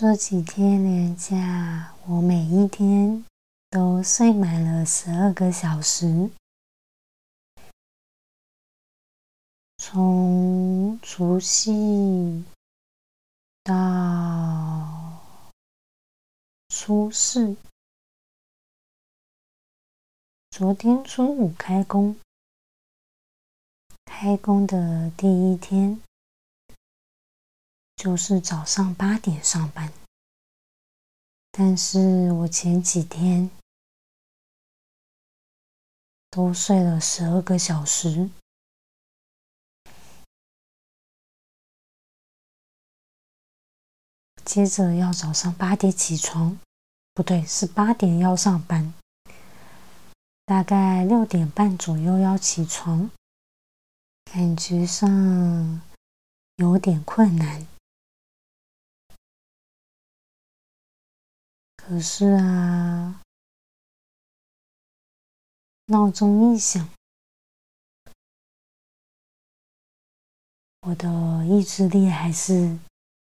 这几天连假，我每一天都睡满了十二个小时。从除夕到初四，昨天初五开工，开工的第一天。就是早上八点上班，但是我前几天都睡了十二个小时，接着要早上八点起床，不对，是八点要上班，大概六点半左右要起床，感觉上有点困难。可是啊，闹钟一响，我的意志力还是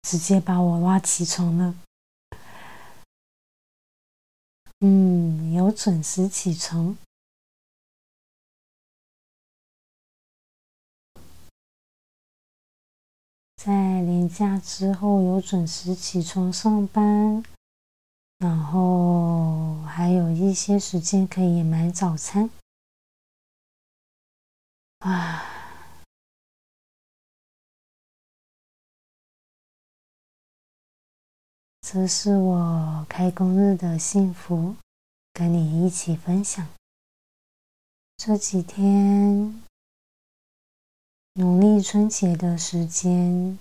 直接把我拉起床了。嗯，有准时起床，在年假之后有准时起床上班。然后还有一些时间可以买早餐，啊，这是我开工日的幸福，跟你一起分享。这几天农历春节的时间。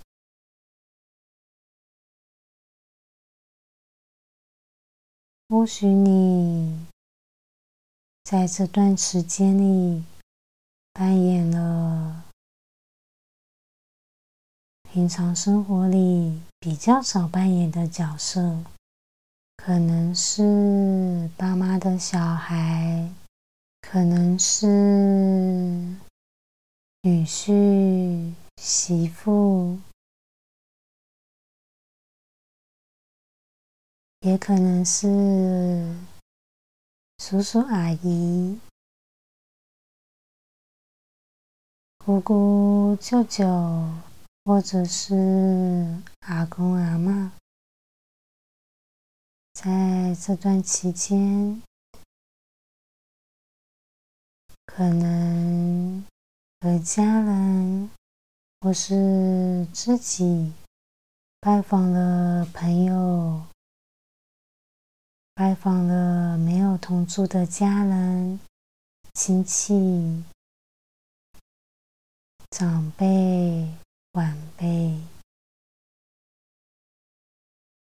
或许你在这段时间里扮演了平常生活里比较少扮演的角色，可能是爸妈的小孩，可能是女婿、媳妇。也可能是叔叔阿姨、姑姑、舅舅，或者是阿公阿妈，在这段期间，可能和家人或是自己拜访了朋友。拜访了没有同住的家人、亲戚、长辈、晚辈，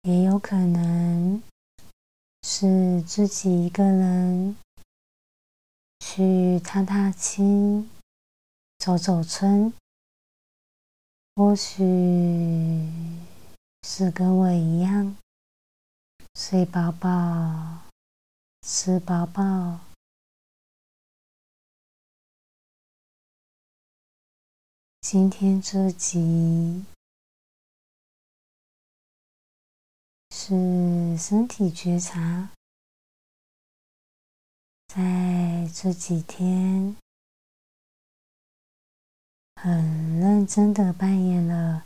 也有可能是自己一个人去踏踏青、走走村，或许是跟我一样。睡饱饱，吃饱饱。今天这集是身体觉察，在这几天很认真的扮演了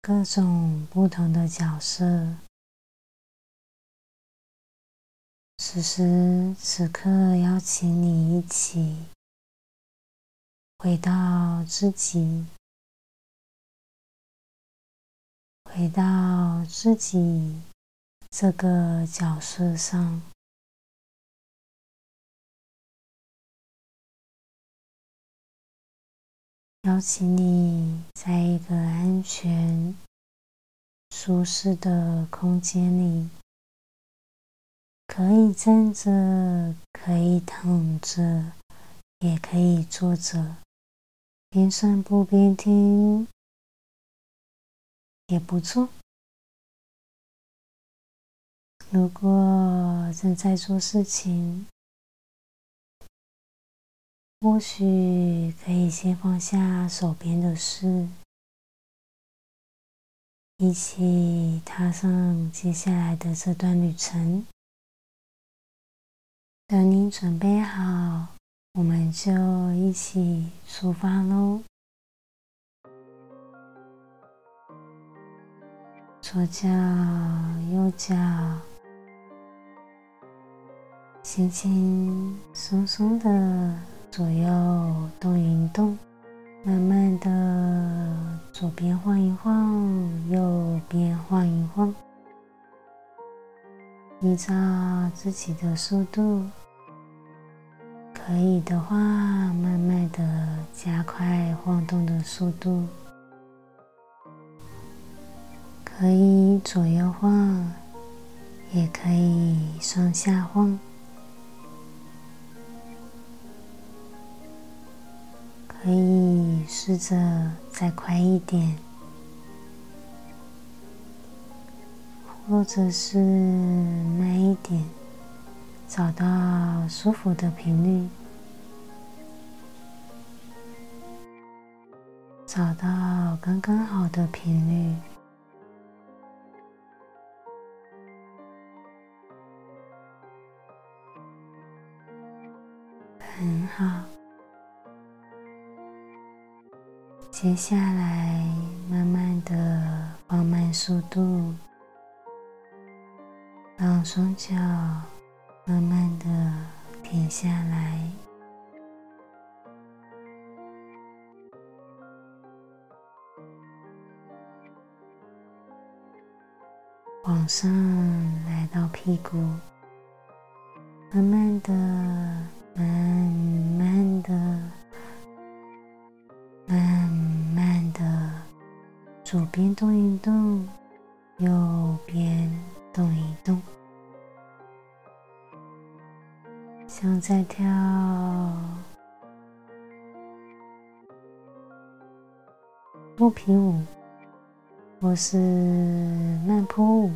各种不同的角色。此时此刻，邀请你一起回到自己，回到自己这个角色上，邀请你在一个安全、舒适的空间里。可以站着，可以躺着，也可以坐着，边散步边听，也不错。如果正在做事情，或许可以先放下手边的事，一起踏上接下来的这段旅程。等你准备好，我们就一起出发喽！左脚、右脚，轻轻松松的左右动一动，慢慢的左边晃一晃，右边晃一晃，依照自己的速度。可以的话，慢慢的加快晃动的速度。可以左右晃，也可以上下晃。可以试着再快一点，或者是慢一点。找到舒服的频率，找到刚刚好的频率，很好。接下来，慢慢的放慢速度，让双脚。慢慢的停下来，往上来到屁股，慢慢的、慢慢的、慢慢的，左边动一动，右边动一动。像在跳肚皮舞，或是慢坡舞，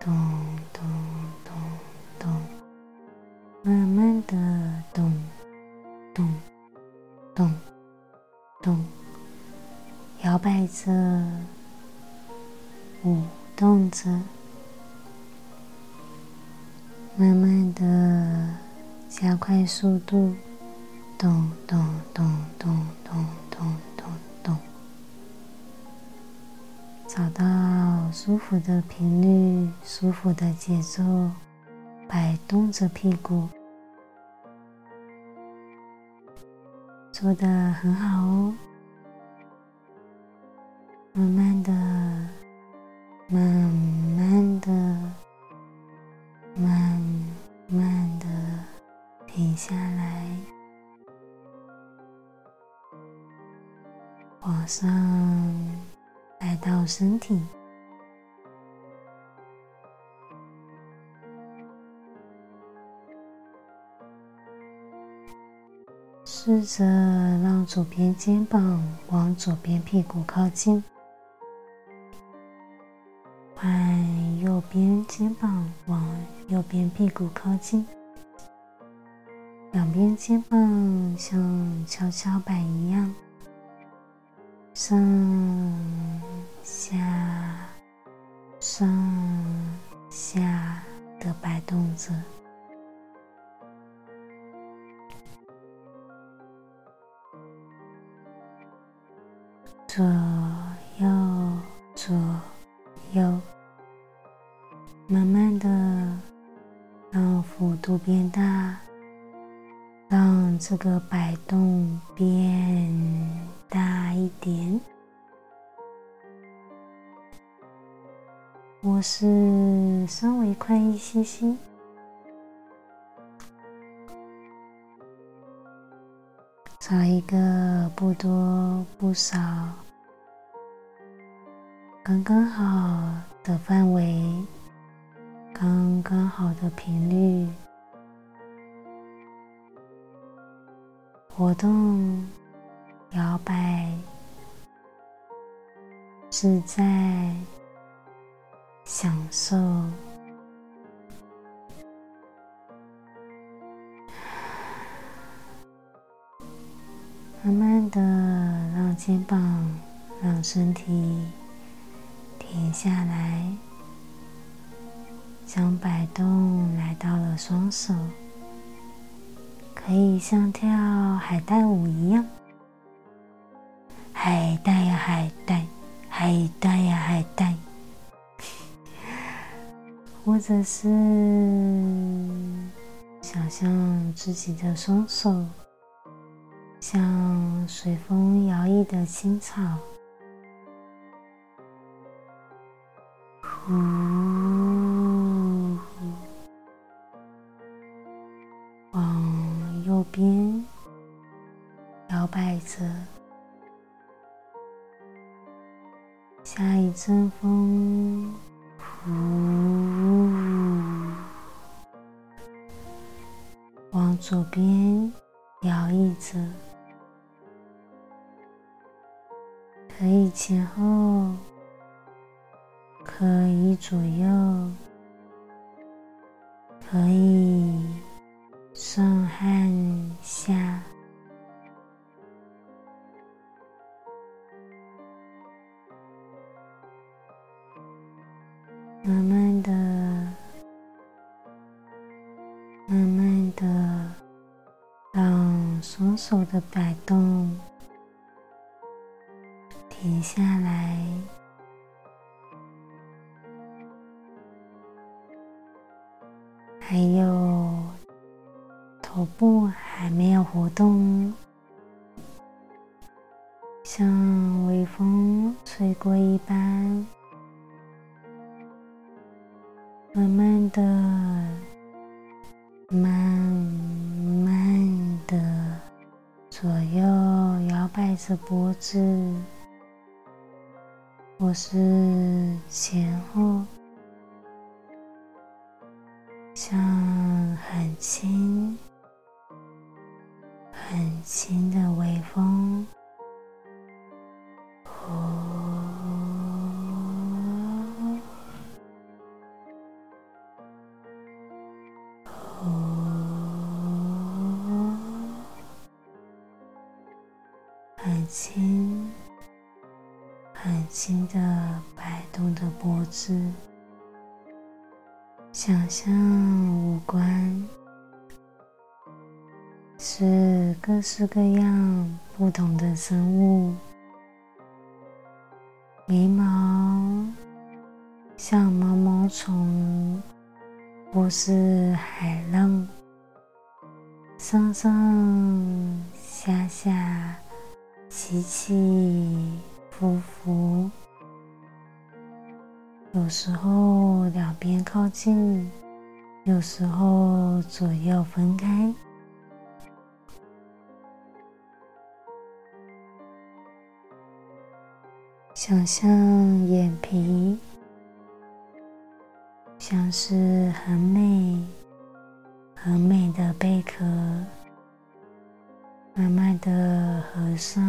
咚咚咚咚，慢慢的咚咚咚咚，摇摆着，舞动着。慢慢的加快速度，咚咚咚咚咚咚咚咚，找到舒服的频率、舒服的节奏，摆动着屁股，做的很好哦。慢慢的，慢上来到身体，试着让左边肩膀往左边屁股靠近。换右边肩膀往右边屁股靠近，两边肩膀像跷跷板一样上下上下的摆动着，左右左右。慢慢的，让幅度变大，让这个摆动变大一点。我是稍微宽一些些，找一个不多不少、刚刚好的范围。刚刚好的频率，活动、摇摆、自在、享受。慢慢的，让肩膀、让身体停下来，将摆动来到了双手，可以像跳海带舞一样，海带呀海带，海带呀海带，或者是想象自己的双手。像随风摇曳的青草，呼，阵风，呼，往左边摇曳着。可以前后，可以左右，可以上和下，慢慢的，慢慢的，让双手的摆动。停下来，慢慢的、慢慢的左右摇摆着脖子。或是前后，各式各样不同的生物，眉毛像毛毛虫或是海浪，上上下下起起。伏伏，有时候两边靠近，有时候左右分开。想象眼皮像是很美、很美的贝壳，慢慢的合上。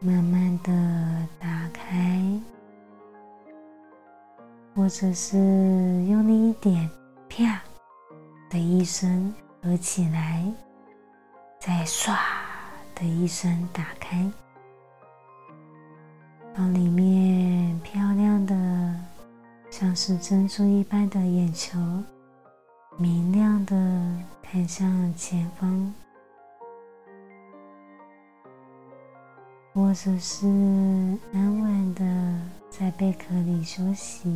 慢慢的打开，或者是用力一点，啪的一声合起来，再唰的一声打开，让里面漂亮的像是珍珠一般的眼球，明亮的看向前方。或者是安稳的在贝壳里休息，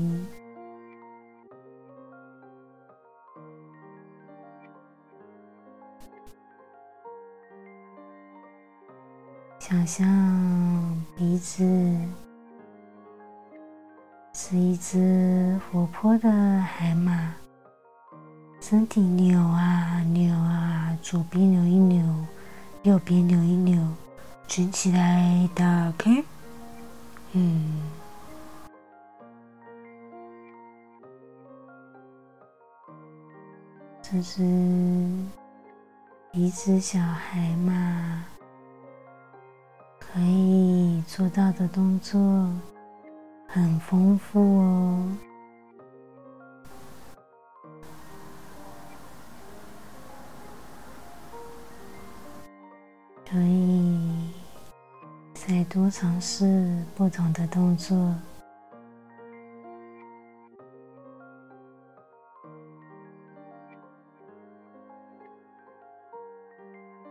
想象鼻子是一只活泼的海马身体扭啊扭啊左边扭一扭右边扭一扭卷起来打开嗯。这是一只小海马可以做到的动作很丰富哦。可以再多尝试不同的动作。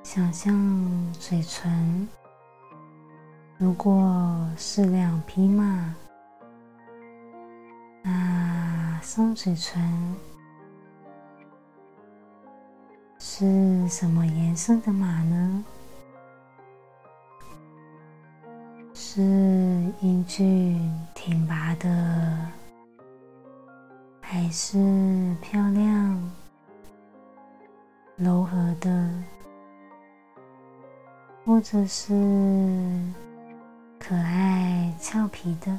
想象嘴唇，如果是两匹马，那双嘴唇是什么颜色的马呢？是英俊挺拔的，还是漂亮柔和的？或者是可爱俏皮的，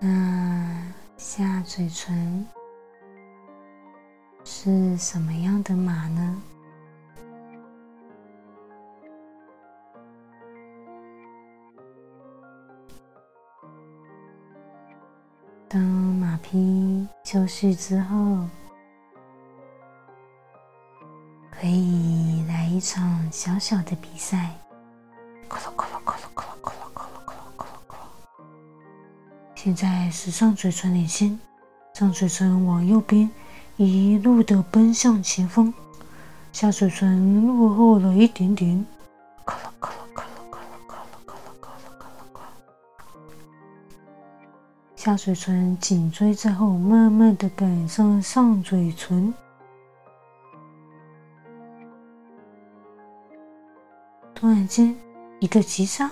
那下嘴唇是什么样的马呢？当马匹休息之后。一场小小的比赛。咕噜咕噜咕噜咕噜咕噜咕噜咕噜咕噜咕噜。现在是上嘴唇领先，上嘴唇往右边一路的奔向前方，下嘴唇落后了一点点。咕噜咕噜咕噜咕噜咕噜咕噜咕噜咕噜咕噜。下嘴唇紧追在后，慢慢的赶上上嘴唇。突然间，一个急刹，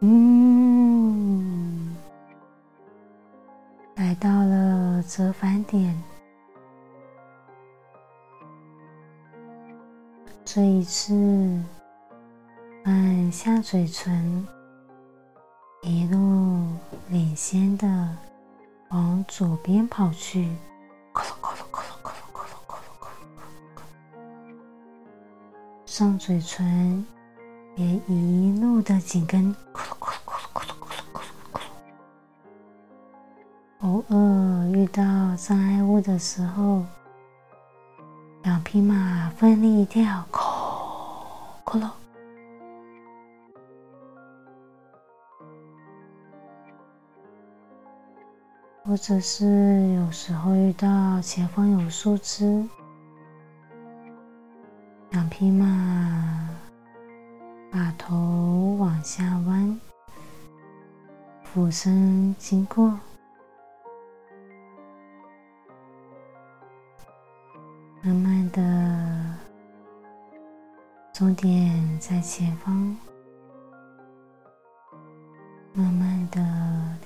嗯，来到了折返点。这一次，按下嘴唇，一路领先的往左边跑去，上嘴唇。也一路的紧跟，偶尔遇到障碍物的时候，两匹马奋力一跳，咕噜，或者是有时候遇到前方有树枝，两匹马。把头往下弯，俯身经过，慢慢的，终点在前方。慢慢的，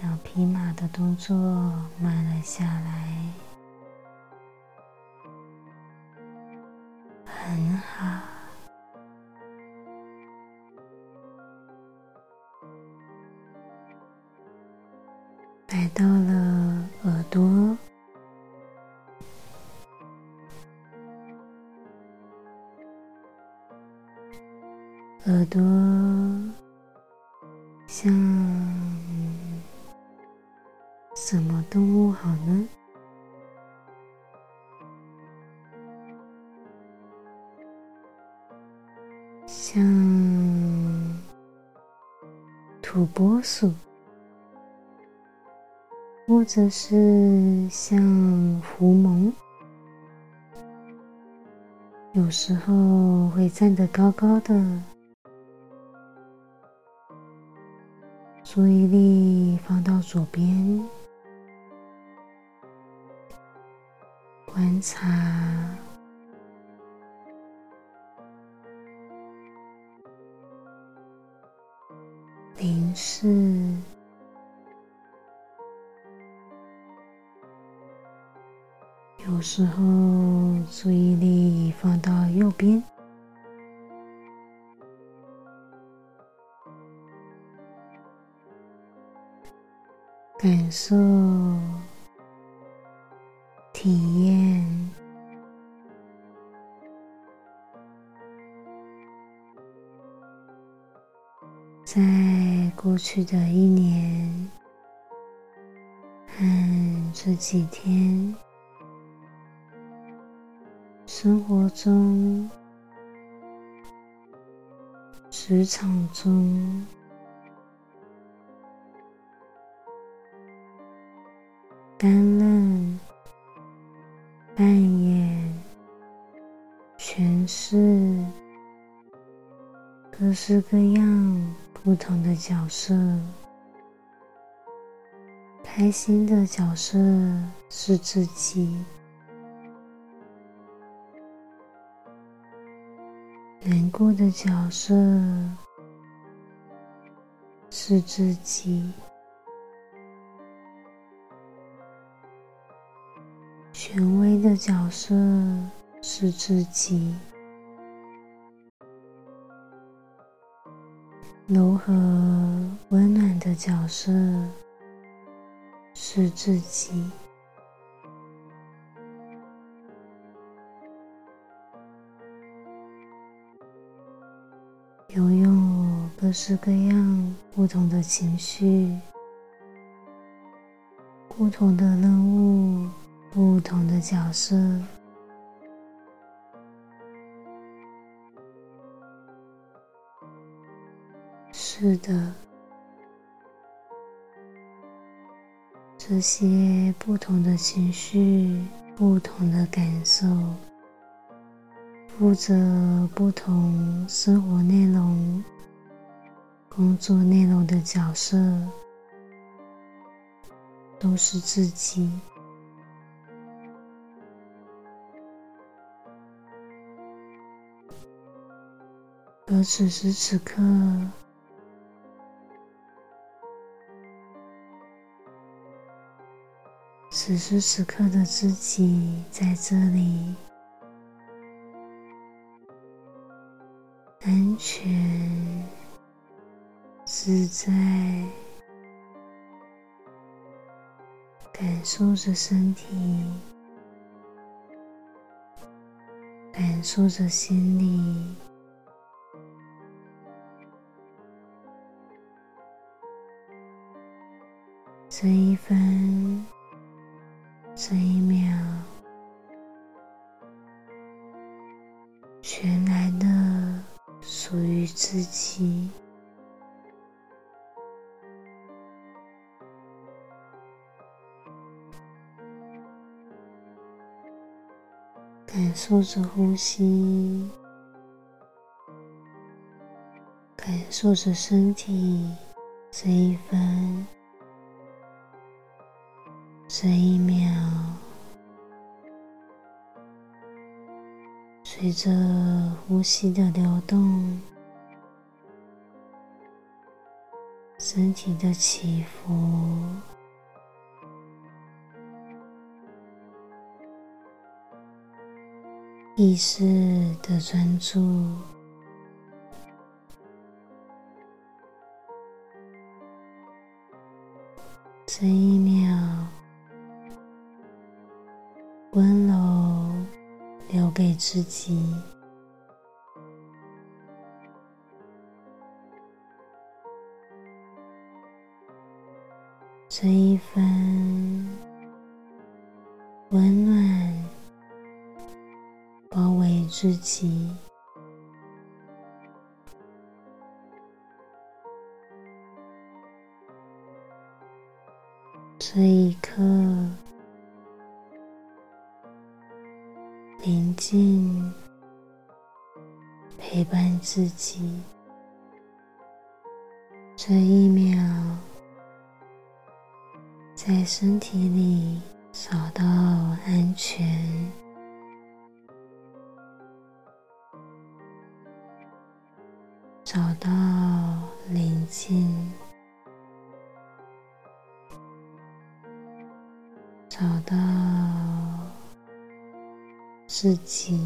两匹马的动作慢了下来，很好。来到了耳朵，耳朵像什么动物好呢？像土拨鼠。或者是像狐獴，有时候会站得高高的，注意力放到左边，观察，凝视。时候注意力放到右边，感受体验，在过去的一年和这几天，生活中、职场中。担任、扮演、诠释各式各样不同的角色。开心的角色是自己，难过的角色是自己。权威的角色是自己，柔和温暖的角色是自己，各式各样不同的情绪，不同的任务。不同的角色，是的，这些不同的情绪、不同的感受，负责不同生活内容、工作内容的角色，都是自己。而此时此刻，此时此刻的自己在这里，安全、自在，感受着身体，感受着心里。这一分，这一秒，全然的属于自己。感受着呼吸，感受着身体这一分。这一秒，随着呼吸的流动，身体的起伏，意识的专注，这一秒。温柔留给自己，这一分自己。这一秒，在身体里找到安全，找到宁静，找到。自己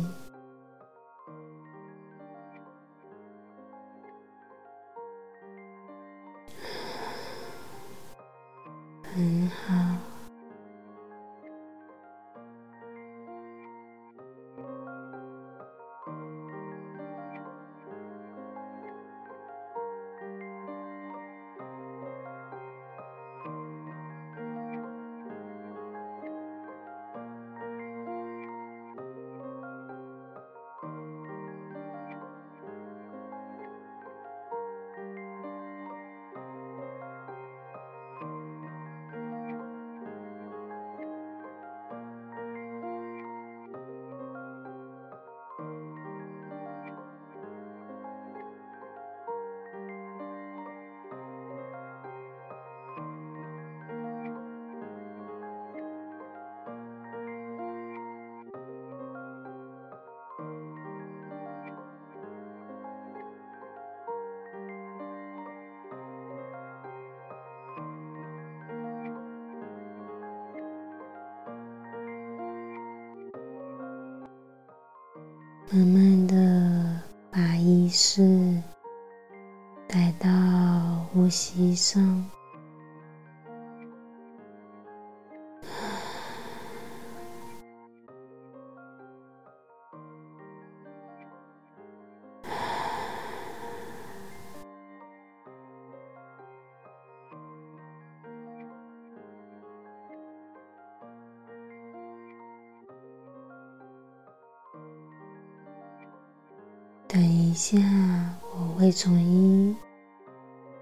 很好，慢慢的把意识带到呼吸上。等一下，我会从一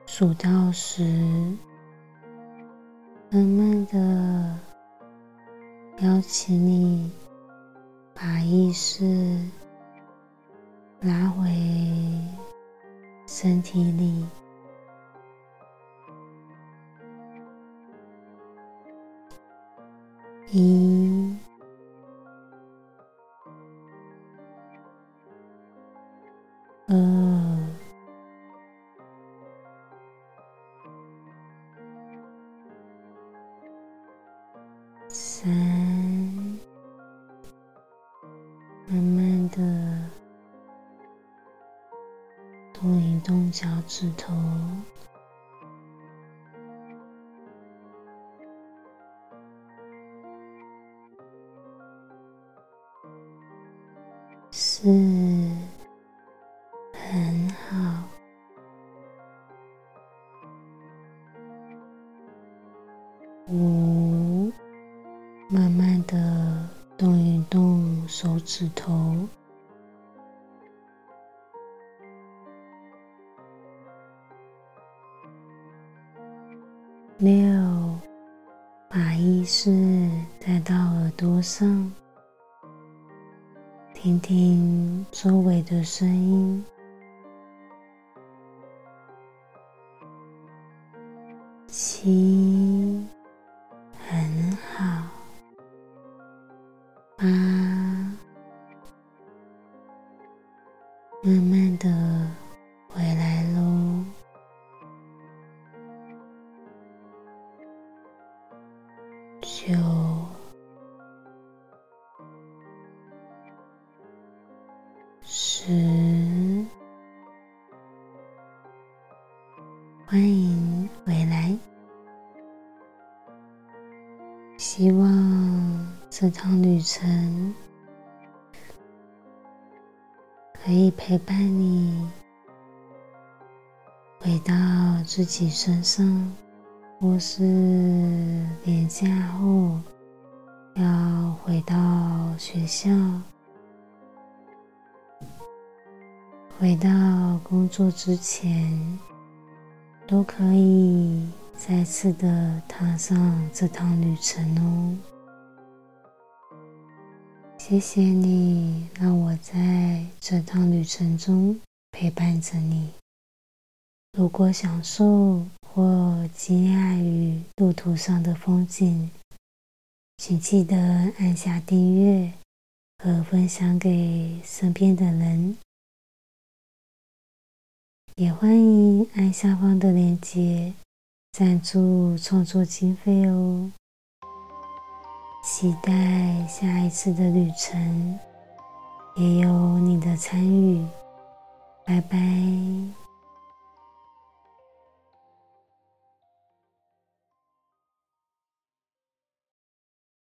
数到十，慢慢的邀请你把意识拉回身体里，一。三，慢慢的动一动脚趾头。指头。六，把意识带到耳朵上，听听周围的声音。七。程可以陪伴你回到自己身上，或是年假后要回到学校，回到工作之前，都可以再次的踏上这趟旅程哦。谢谢你，让我在这趟旅程中陪伴着你。如果享受或惊讶于路途上的风景，请记得按下订阅和分享给身边的人。也欢迎按下方的链接赞助创作经费哦。期待下一次的旅程，也有你的参与。拜拜。